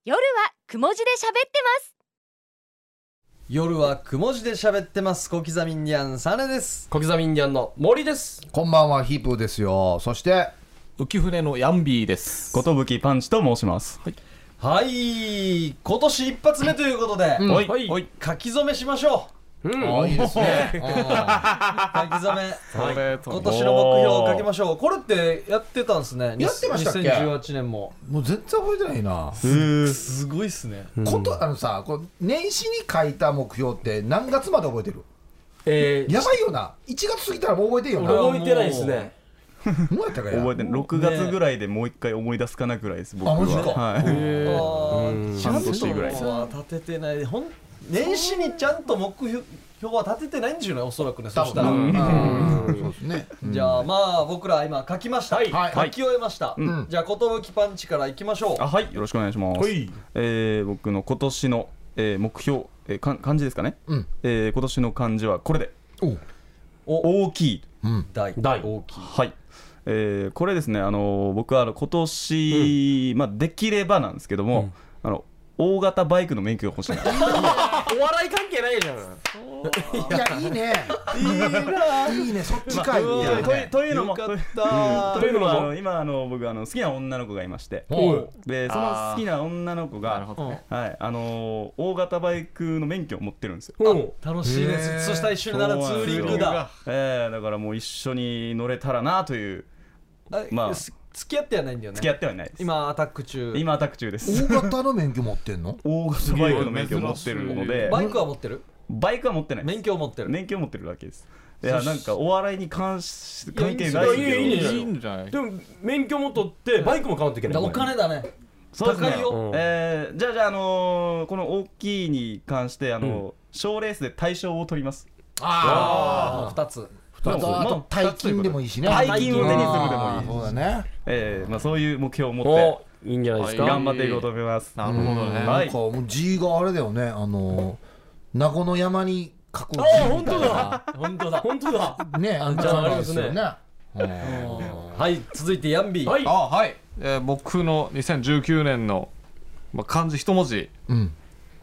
夜はくも字で喋ってます夜はくも字で喋ってます。小刻みインディアンサネです。小刻みインディアンの森です。こんばんはヒープーですよ。そして浮舟のヤンビーです。寿パンチと申します。はい。今年一発目ということで、うん。はい。はい。はい書き初めしましょああいいですね。う書き初め今年の目標を書きましょう。これってやってたんですね。やってましたっけ？2018年も。もう全然覚えてないな。すごいっすね。ことあのさこう年始に書いた目標って何月まで覚えてる？えーやばいよな。1月過ぎたらもう覚えてんよな。覚えてないですね。どうやったかや覚えてない。6月ぐらいでもう一回思い出すかなぐらいです僕は。あマジか？はい。あーちゃん。半年ぐらい立ててない。ほん年始にちゃんと目標は立ててないんでしょうねおそらくねそしたら、うん。そうですね。じゃあまあ僕ら今書きました、はい。書き終えました、ん。じゃあ寿パンチからいきましょう。あはい。よろしくお願いします、い。えー僕の今年の、えー目標、えーか漢字ですかね、うん。えー今年の漢字はこれで。お。う大きい。うん。大。大。大きい。はい、えーこれですねあのー僕はあの今年、まあできればなんですけども、あの大型バイクの免許が欲しいな。<laughs> お笑い関係ないじゃん。いやいいね。いいな。いいねそっちかい。というというのも。というのも。今あの僕あの好きな女の子がいまして。でその好きな女の子がはいあのー大型バイクの免許を持ってるんですよ。う。ん楽しいですそしたら一緒にならツーリングだ。えー、だからもう一緒に乗れたらなという。あまあ。す付き合ってはないんだよね。付き合ってはないです。今アタック中。今アタック中です。大型の免許持ってんの？大型バイクの免許を持ってるので。バイクは持ってる？バイクは持ってない免許を持ってる。免許を持ってるだけです。いやなんかお笑いに関し関係いないいやいい？ねですけど。いいんじゃない？でも免許も取ってバイクも買わんといけない。お金だね。そうですね。高いよ。うんえーじゃあじゃあ、あのーこの大きいに関してあのー賞レースで大賞を取ります。ああ2つあとあと大金でもいいしね。大金を手にするでもいいそうだね。ええまあそういう目標を持って。おいいんじゃないですか。頑張っていこうと思います。なるほどねはい。なんかもう字があれだよね。あの名護の山に書く字あみ本当たいな。だ。本当だ。本当だ。ねあんなじゃあ感じあれですすね。でよね。はい。続いてヤンビー。はい。あはい、えー僕の2019年の、まあ、漢字一文字。うん。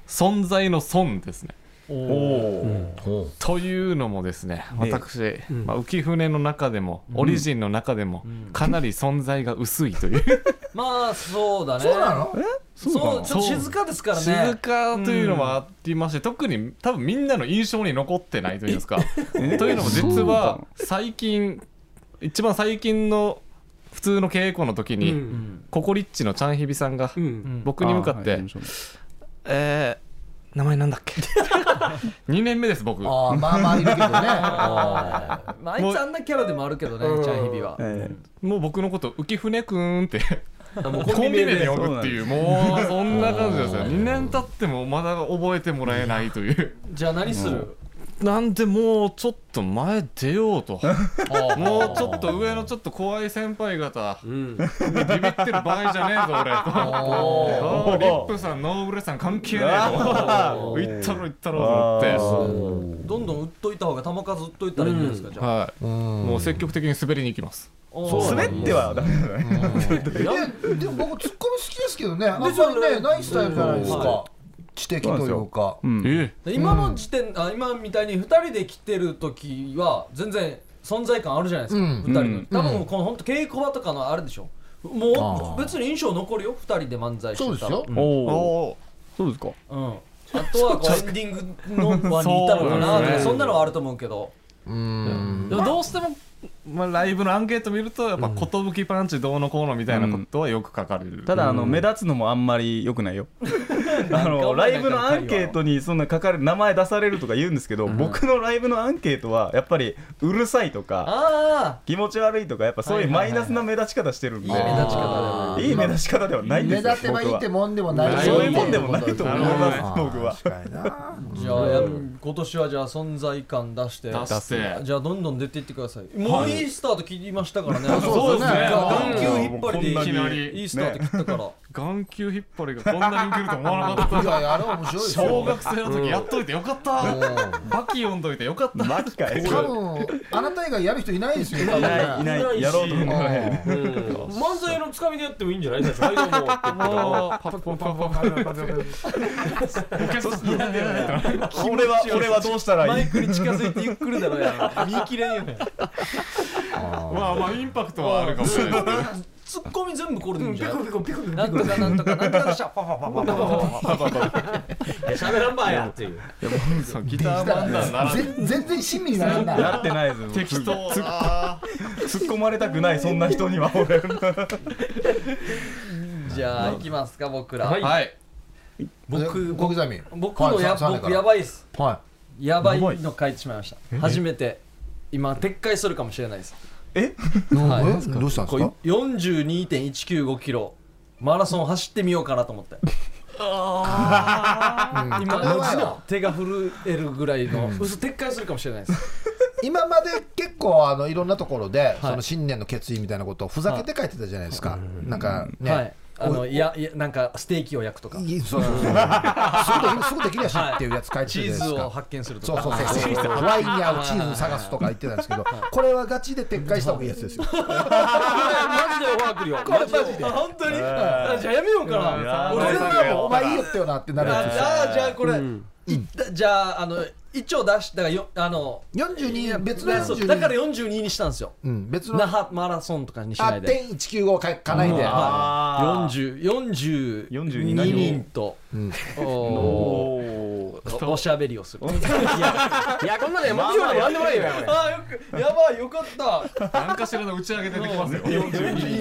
存在の損ですねというのもですねね。私、まあ、浮舟の中でも、オリジンの中でも、かなり存在が薄いという。<laughs> まあそうだね。そうなの？そうちょっと静かですからね。静かというのもありまして、特に多分みんなの印象に残ってないというんですか。<laughs> というのも実は最近一番最近の普通の稽古の時に、ココリッチのチャンヒビさんが僕に向かって「えー名前なんだっけ ?2 年目です僕。ああまあ <laughs> まあいるけどねまああいつあんなキャラでもあるけどねチャンヒビは。もう僕のこと浮舟くんって。もうコンビ名で。呼ぶっていう。もうそんな感じですよ。うん2年経ってもまだ覚えてもらえないという。じゃあ何する？なんでもうちょっと前出ようと。<laughs> もうちょっと上のちょっと怖い先輩方。うん。ビビってる場合じゃねえぞ俺。リップさんノーブレさん関係ねえぞ。行ったろ行ったろと思って。どんどん売っといた方が球数売っといたらいいんじゃないですかじゃあ。はい。もう積極的に滑りに行きます。滑ってはダメだね。ででも僕ツッコミ好きですけどね。あんまりねないスタイルじゃないですか知的というか。うん今の時点あ今みたいに2人で来てる時は全然存在感あるじゃないですか、うん。2人の、うん。多分この本当稽古場とかのあれでしょ。もう別に印象残るよ。2人で漫才してたら。そうですよ。おそうですか。うん、あとはこうエンディングの輪にいたのかなとかそんなのはあると思うけど。うん。でもどうしても、まあ、ライブのアンケート見るとやっぱ寿パンチどうのこうのみたいなことはよく書かれる、ただあの目立つのもあんまり良くないよ。<laughs> あのライブのアンケートにそんな書かれる名前出されるとか言うんですけど、僕のライブのアンケートはやっぱりうるさいとかあ気持ち悪いとかやっぱそういうマイナスな目立ち方してるんで、いい目立ち方いい目立ち方ではないん目ですよ立てばいいってもんでもないそういうもんでもないと思います僕は。確かにな。あじゃあや今年はじゃあ存在感出して。出して。じゃあどんどん出ていってください。もういいスタート切りましたからね。<laughs> そうですね。眼球引っ張りでいきなりいいスタート切ったから眼球引っ張りがこんなに受けると思わなかった。<laughs> いやいやあれ面白いですよ。小学生の時やっといてよかった。バキ読んどいてよかった。マキかい多分あなた以外やる人いないですよいないいない。やろうと思う。からねうん。漫才のつかみでやってもいいんじゃないですかパッポンパッポンパッポン俺は俺はどうしたらいいマイクに近づいてゆっくりだろや見切れんよねまあまあインパクトはあるかもしれないツッコミ全部これでいいん。じゃないなんとかなんとかなんとかしゃパパパパパパパパパ喋らんばやっていうそうギター漫談なら全全然親身にならんなやってないですよ適当だ突っ込まれたくないそんな人には俺じゃあ行きますか僕らはい僕小刻み僕のやはいさ僕やばいっすはやばいの書いてしまいました初めて今撤回するかもしれないです <laughs> い。はい。えどうしたんですか？こう42.195キロ。マラソン走ってみようかなと思って。今これはよ手が震えるぐらいの。嘘撤回するかもしれないです。今まで結構あのいろんなところで、はいその新年の決意みたいなことをふざけて書いてたじゃないですか、なんかね、はいあのいやいやなんかステーキを焼くとか。いいそうそうそう。すぐできるすぐできるやしっていうやつ書いてたチーズじゃないですか、を発見するとか。そうそうそう。そうワインに合うチーズ探すとか言ってたんですけどこれはガチで撤回した方がいいやつですよ。マジでオファー来るよ。マジで。あ本当に？あじゃあやめようかな。俺全然お前いいよってよなってなるやつですよ。あじゃあこれじゃああの一応出したがよあの42別の42そうだから42にしたんですよ。うん、別の。那覇マラソンとかにしあないで。1.195書かないで、あ40 42 42何を人と。うん。おおおおしゃべりをする。いやこんなの目標なんてやんでもないよあよくやばいよかった。何かしらの打ち上げ出てきますよ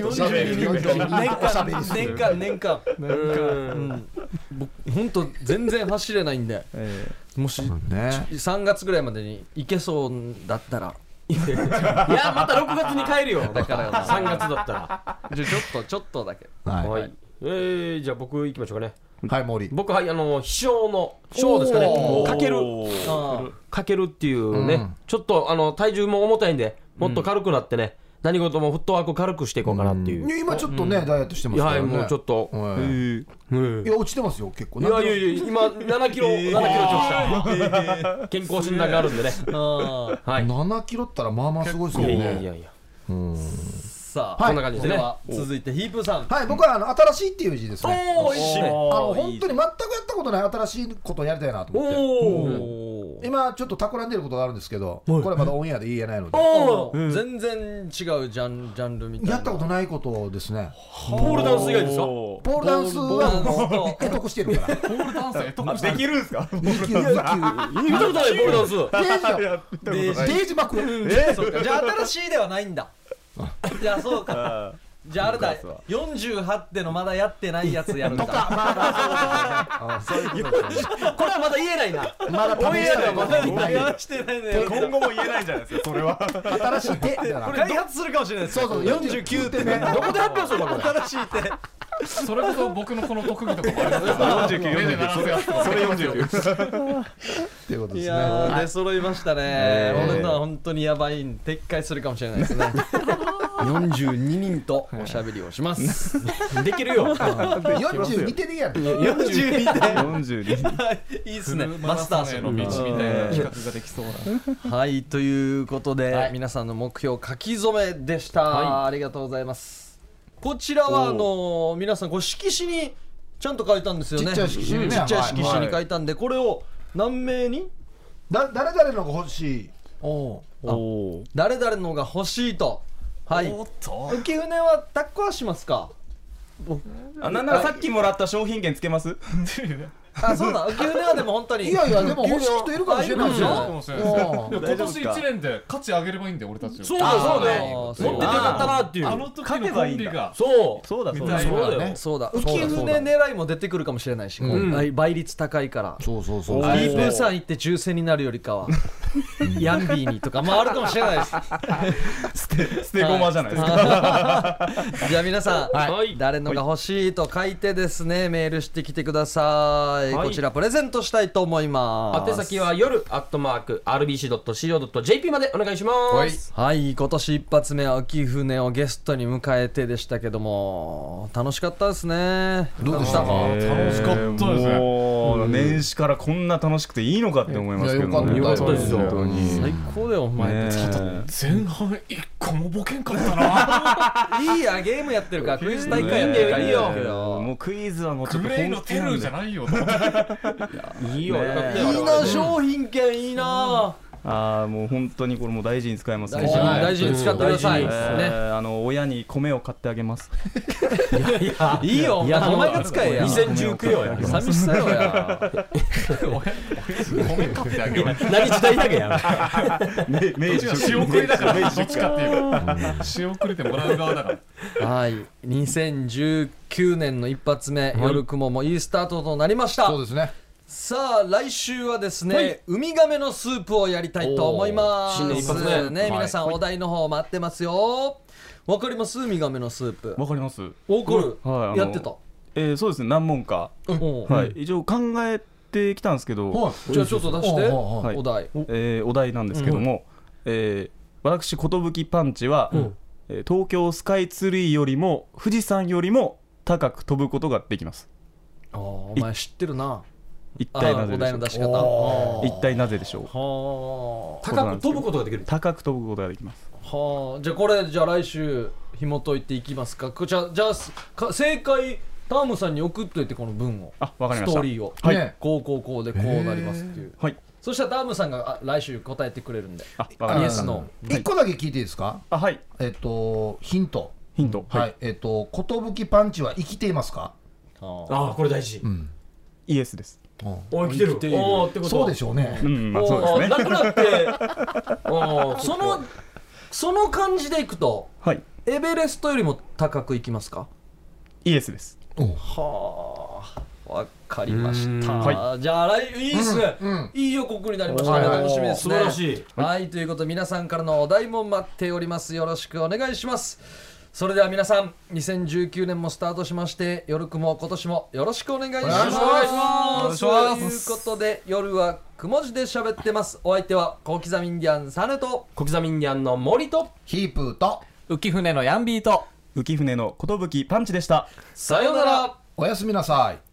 おしゃべり42年おしゃべりする。間年間年間。うん。僕本当全然走れないんで。えもしね。3月ぐらいまでに行けそうだったら。いやまた6月に帰るよ。<laughs> だから3月だったら。じゃあちょっとちょっとだけ。はい、はい。えーじゃあ僕行きましょうかね。はい森。僕はあの秘書の章ですかね。かける。あかけるっていうね、うん。ちょっとあの体重も重たいんでもっと軽くなってね、何事もフットワーク軽くしていこうかなっていう、今ちょっとね、ダイエットしてますからね。はいもうちょっと、はいいや落ちてますよ結構。いやいやいや今7キロ、<laughs> 7キロ落ちました健康診断があるんでね。<laughs> はい。7キロったらまあまあすごいですよね。いやいやいやうん。さあ、はい。こんな感じですね。続いてヒープーさん。はい。僕はあの新しいっていう字ですね。おーいいですね。あの本当に全くやったことない新しいことをやりたいなと思って。おうん今ちょっと企んでることがあるんですけどこれまだオンエアで言えないので。おー。全然違うジャンジャンルみたいな。やったことないことですね。ポールダンス以外ですか？ポールダンスはもう得得してるから。ポールダンス得得できるんですか？2級2級見たことないポールダンス。ページよ。やったことない。ページ幕えそうか。じゃあ新しいではないんだ。じゃあそうかじゃああれだ48ってのまだやってないやつやるんだ。とかまあまあそういうここれはまだ言えないな。まだ試したいまだ言えしてない。ね今後も言えないんじゃないですかそれは。新しい手開発するかもしれないですそうそう49手目。どこで発表するのこれ？新しい手それこそ僕のこの特技とかもありますよ49目で鳴らすやつそれ49っていうことですね。いやー出揃いましたね。えー。俺のは本当にやばいん撤回するかもしれないですね。42人とおしゃべりをします。<laughs> できるよ。42手でやる。42で42い。いっすね。マスターの道みたいな企画ができそうな。はい。ということで、はい。皆さんの目標書き初めでした、はい。ありがとうございますこちらはあの皆さんこれ色紙にちゃんと書いたんですよね。ちっちゃい色紙にね。ちっちゃい色紙に書いたんで、これを何名に？だ誰々のが欲しい。おお誰々のが欲しいと。はい。浮舟は抱っこはしますか？あなんならさっきもらった商品券つけます？<laughs> あそうだ。浮舟はでも本当に。いやいやでも欲しい人いるかもしれない。ですよかもしれないですねうん今年1年で価値上げればいいんで俺たちそうだよ。そうだ。持っててよかったなっていう。あの時のコンビが。そう。そうだそうだ。そうだよ。ねそうだ。そうだ浮舟狙いも出てくるかもしれないし、うん。倍倍率高いから。そうそうそうイー。プーさん行って抽選になるよりかは。<laughs> ヤンビーにとか。まああるかもしれないです。捨て捨て駒じゃないですか。かじゃあ皆さん、はい。誰のが欲しいと書いてですねメールしてきてください、はい。こちらプレゼントしたいと思います。宛先は夜アットマーク RBC.CO.JP までお願いします。はい。今年一発目は浮舟をゲストに迎えてでしたけども楽しかったですね。どうでしたか？楽しかったですね。もう年始からこんな楽しくていいのかって思いますけどね。よかったです。よ本当に。最高だよお前、ね前半一個もボケんかったな。<laughs> いいやゲームやってるからクイズ大会やってるからいいよ、もうクイズはもうちょっとグレイのテルじゃないよいいよ。いいよな商品券いいなああもう本当にこれもう大事に使います大事大事に使ってください、えねーあの親に米を買ってあげます。いいよ。いやお前が使えや2019よ。や <laughs> 寂しさよ。や米買ってあげよう。何時代だけや。こっちが仕送りだから <laughs> どっちかっていうと。仕送りてもらう側だからはい2019年の一発目、夜雲もいいスタートとなりました。そうですねさあ来週はですね、ウミガメのスープをやりたいと思います。新年一発目ね、皆さんお題の方待ってますよ。わかります？ウミガメのスープ。わかります。わかる、はいやってた？えーそうですね何問か。おはい。一応考えてきたんですけど。はい。じゃあちょっと出して。はいはい。はい。お題。えーお題なんですけども。えー私寿パンチはえー東京スカイツリーよりも富士山よりも高く飛ぶことができます。あーお前知ってるな一体なぜでしょうの出し方。は一体なぜでしょう？あ。高く飛ぶことができる。高く飛ぶことができます。はあ。じゃあこれじゃあ来週紐解いていきますか？こちらじゃあすか正解タームさんに送っといてこの文を。あわかりました。ストーリーを、はい。ね。こうこうこうでこうなりますっていう。はい。そしたらタームさんがあ来週答えてくれるんで。あイエスの一個だけ聞いていいですか？あはい。えっとヒント。ヒント。はい。えっと寿パンチは生きていますか？あ。あこれ大事。うん。イエスですおい来てる。生きている。おーってことそうでしょうね。うんまあそうですね。なくなって。<laughs> あそのその感じでいくとはい。エベレストよりも高くいきますか？イエスです。はあわかりました、はじゃあ来いいっすね、うんいい予告になりましたね。はい楽しみですね。素晴らしい。はいということで皆さんからのお題も待っております。よろしくお願いしますそれでは皆さん2019年もスタートしまして夜くも今年もよろしくお願いします。お願いしますということで夜はくも字で喋ってます。お相手は小刻みインディアンサネと。小刻みインディアンの森と。ヒープーと。浮船のヤンビーと。浮舟の寿パンチでした。さようなら。おやすみなさい